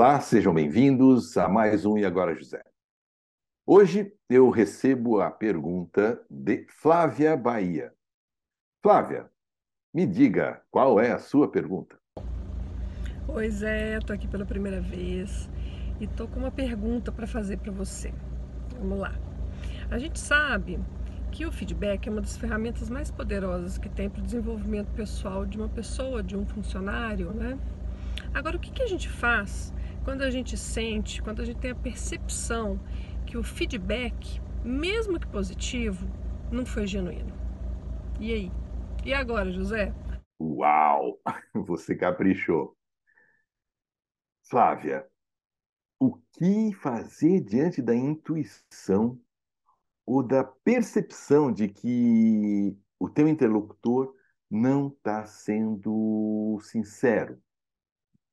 Olá, sejam bem-vindos a mais um E Agora José. Hoje eu recebo a pergunta de Flávia Bahia. Flávia, me diga qual é a sua pergunta. Oi Zé, estou aqui pela primeira vez e estou com uma pergunta para fazer para você. Vamos lá. A gente sabe que o feedback é uma das ferramentas mais poderosas que tem para o desenvolvimento pessoal de uma pessoa, de um funcionário, né? Agora, o que, que a gente faz quando a gente sente, quando a gente tem a percepção que o feedback, mesmo que positivo, não foi genuíno. E aí? E agora, José? Uau! Você caprichou. Flávia, o que fazer diante da intuição ou da percepção de que o teu interlocutor não está sendo sincero?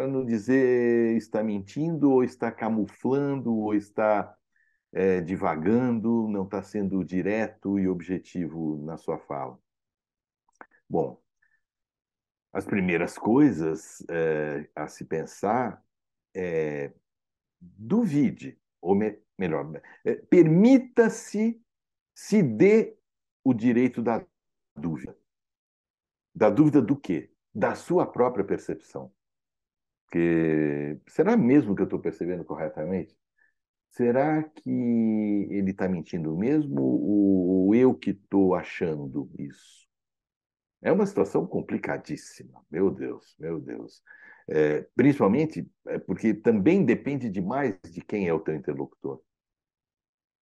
Para não dizer está mentindo, ou está camuflando, ou está é, divagando, não está sendo direto e objetivo na sua fala. Bom, as primeiras coisas é, a se pensar é duvide, ou me, melhor, é, permita-se, se dê o direito da dúvida. Da dúvida do quê? Da sua própria percepção. Porque será mesmo que eu estou percebendo corretamente? Será que ele está mentindo mesmo ou eu que estou achando isso? É uma situação complicadíssima, meu Deus, meu Deus. É, principalmente é porque também depende demais de quem é o teu interlocutor.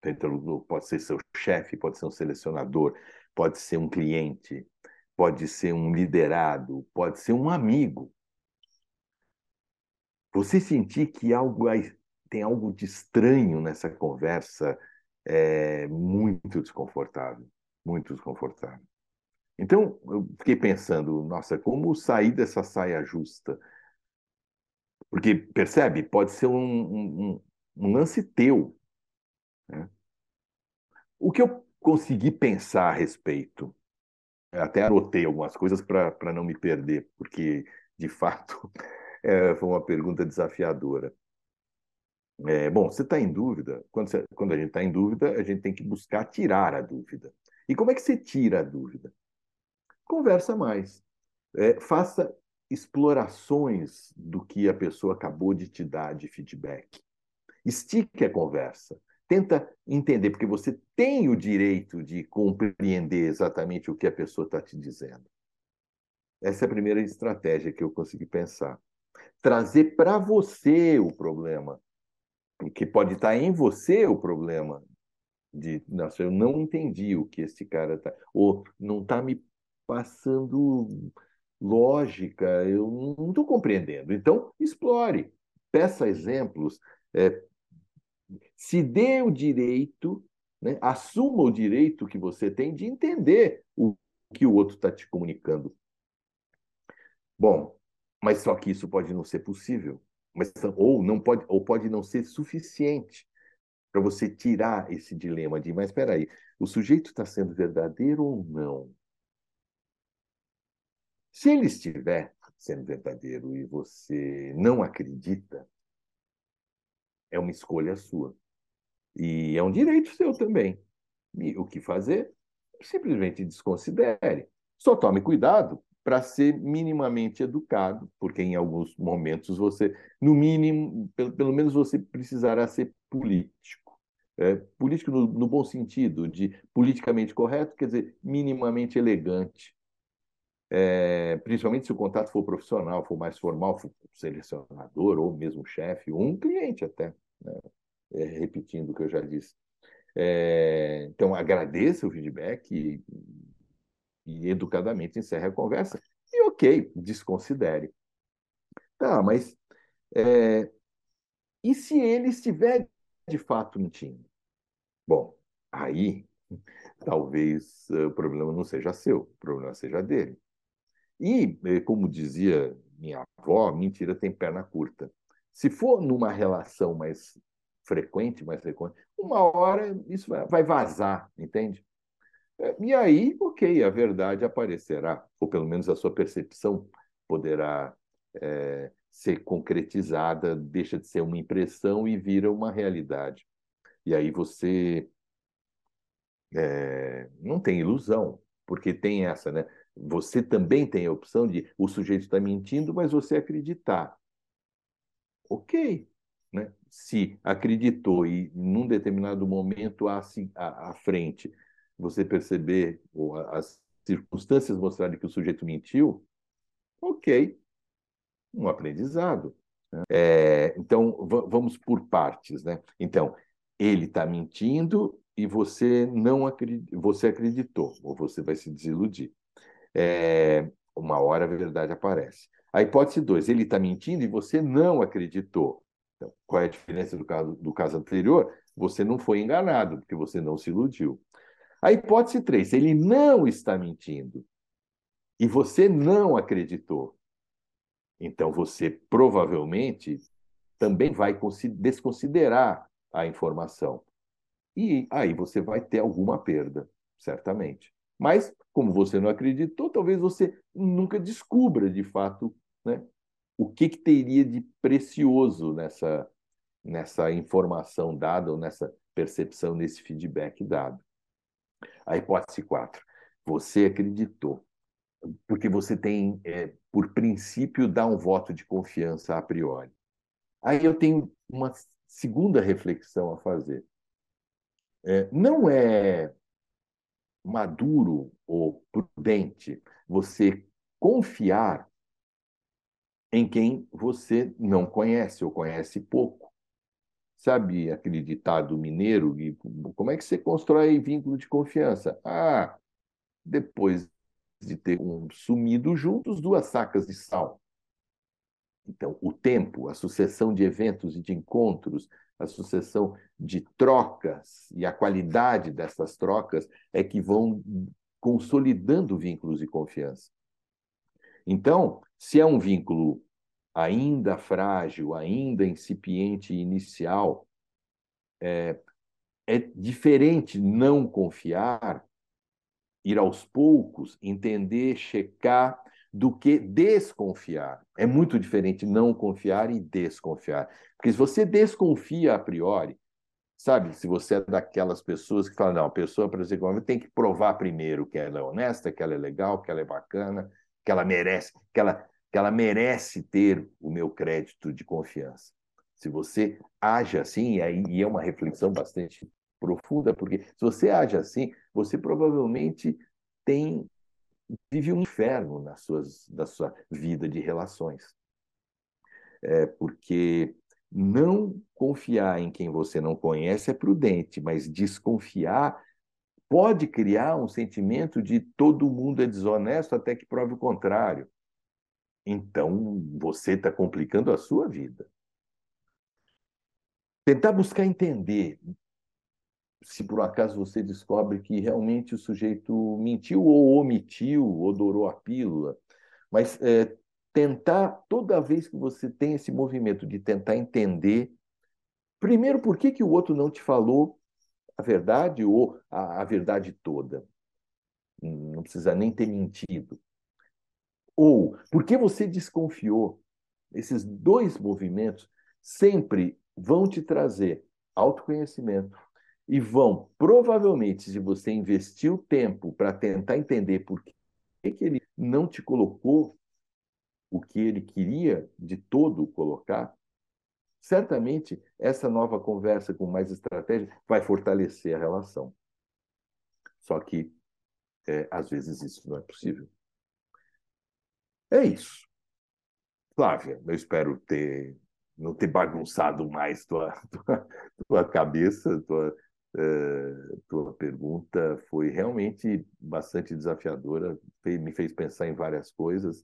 O interlocutor pode ser seu chefe, pode ser um selecionador, pode ser um cliente, pode ser um liderado, pode ser um amigo. Você sentir que algo tem algo de estranho nessa conversa é muito desconfortável, muito desconfortável. Então, eu fiquei pensando, nossa, como sair dessa saia justa? Porque, percebe, pode ser um, um, um lance teu. Né? O que eu consegui pensar a respeito, até anotei algumas coisas para não me perder, porque, de fato, é, foi uma pergunta desafiadora. É, bom, você está em dúvida? Quando, você, quando a gente está em dúvida, a gente tem que buscar tirar a dúvida. E como é que você tira a dúvida? Conversa mais. É, faça explorações do que a pessoa acabou de te dar de feedback. Estique a conversa. Tenta entender, porque você tem o direito de compreender exatamente o que a pessoa está te dizendo. Essa é a primeira estratégia que eu consegui pensar trazer para você o problema. Porque pode estar em você o problema de, nossa, eu não entendi o que esse cara está, ou não está me passando lógica, eu não estou compreendendo. Então, explore, peça exemplos, é, se dê o direito, né, assuma o direito que você tem de entender o que o outro está te comunicando. Bom, mas só que isso pode não ser possível, mas, ou, não pode, ou pode não ser suficiente para você tirar esse dilema de, mas espera aí, o sujeito está sendo verdadeiro ou não? Se ele estiver sendo verdadeiro e você não acredita, é uma escolha sua. E é um direito seu também. E o que fazer? Simplesmente desconsidere. Só tome cuidado para ser minimamente educado, porque em alguns momentos você, no mínimo, pelo, pelo menos você precisará ser político. É, político no, no, bom sentido, de politicamente correto, quer dizer, minimamente elegante. É, principalmente se o contato for profissional, for mais formal, for selecionador, ou mesmo chefe, ou um cliente até, né? é, repetindo o que eu já disse. É, então, agradeça o feedback e, educadamente encerre a conversa. E ok, desconsidere. Tá, mas é, e se ele estiver de fato mentindo? Bom, aí talvez uh, o problema não seja seu, o problema seja dele. E, eh, como dizia minha avó, mentira tem perna curta. Se for numa relação mais frequente, mais frequente, uma hora isso vai vazar, entende? E aí, ok, a verdade aparecerá, ou pelo menos a sua percepção poderá é, ser concretizada, deixa de ser uma impressão e vira uma realidade. E aí você é, não tem ilusão, porque tem essa, né? Você também tem a opção de o sujeito está mentindo, mas você acreditar. Ok, né? Se acreditou e num determinado momento à, à, à frente você perceber ou as circunstâncias mostrarem que o sujeito mentiu, ok, um aprendizado. Né? É, então vamos por partes, né? Então ele está mentindo e você não acredit... você acreditou, ou você vai se desiludir. É... Uma hora a verdade aparece. A hipótese 2, ele está mentindo e você não acreditou. Então, qual é a diferença do caso, do caso anterior? Você não foi enganado, porque você não se iludiu. A hipótese 3, ele não está mentindo e você não acreditou. Então, você provavelmente também vai desconsiderar a informação. E aí você vai ter alguma perda, certamente. Mas, como você não acreditou, talvez você nunca descubra de fato né, o que, que teria de precioso nessa, nessa informação dada ou nessa percepção, nesse feedback dado. A hipótese 4. Você acreditou, porque você tem, é, por princípio, dar um voto de confiança a priori. Aí eu tenho uma segunda reflexão a fazer. É, não é maduro ou prudente você confiar em quem você não conhece ou conhece pouco. Sabe aquele ditado mineiro? E como é que você constrói vínculo de confiança? Ah, depois de ter um sumido juntos, duas sacas de sal. Então, o tempo, a sucessão de eventos e de encontros, a sucessão de trocas e a qualidade dessas trocas é que vão consolidando vínculos de confiança. Então, se é um vínculo ainda frágil, ainda incipiente inicial, é, é diferente não confiar, ir aos poucos, entender, checar, do que desconfiar. É muito diferente não confiar e desconfiar. Porque se você desconfia a priori, sabe, se você é daquelas pessoas que falam, não, a pessoa, por exemplo, tem que provar primeiro que ela é honesta, que ela é legal, que ela é bacana, que ela merece, que ela, que ela merece ter o meu crédito de confiança. Se você age assim, e, aí, é uma reflexão bastante profunda, porque se você age assim, você provavelmente tem vive um inferno nas suas, sua vida de relações. É, porque não confiar em quem você não conhece é prudente, mas desconfiar pode criar um sentimento de todo mundo é desonesto até que prove o contrário. Então, você está complicando a sua vida. Tentar buscar entender se por acaso você descobre que realmente o sujeito mentiu ou omitiu, ou dourou a pílula, mas é, tentar, toda vez que você tem esse movimento de tentar entender, primeiro, por que, que o outro não te falou a verdade ou a, a verdade toda? Não precisa nem ter mentido. Ou por que você desconfiou? Esses dois movimentos sempre vão te trazer autoconhecimento, e vão, provavelmente, se você investiu tempo para tentar entender por que, que ele não te colocou o que ele queria de todo colocar, certamente essa nova conversa com mais estratégia vai fortalecer a relação. Só que, é, às vezes, isso não é possível. É isso. Flávia, eu espero ter não ter bagunçado mais tua, tua, tua cabeça, tua, Uh, tua pergunta foi realmente bastante desafiadora, me fez pensar em várias coisas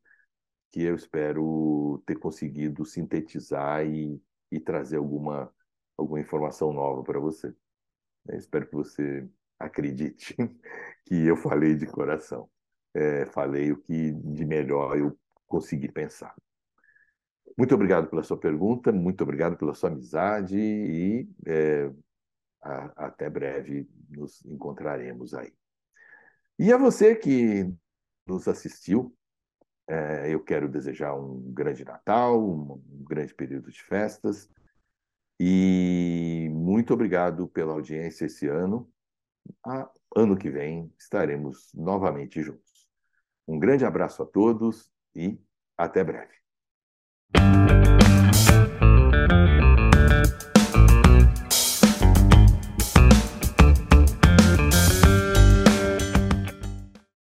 que eu espero ter conseguido sintetizar e, e trazer alguma, alguma informação nova para você. Eu espero que você acredite que eu falei de coração. É, falei o que de melhor eu consegui pensar. Muito obrigado pela sua pergunta, muito obrigado pela sua amizade e é, até breve nos encontraremos aí. E a você que nos assistiu, É, eu quero desejar um grande Natal, um, um grande período de festas. E muito obrigado pela audiência esse ano. A, ano que vem estaremos novamente juntos. Um grande abraço a todos e até breve.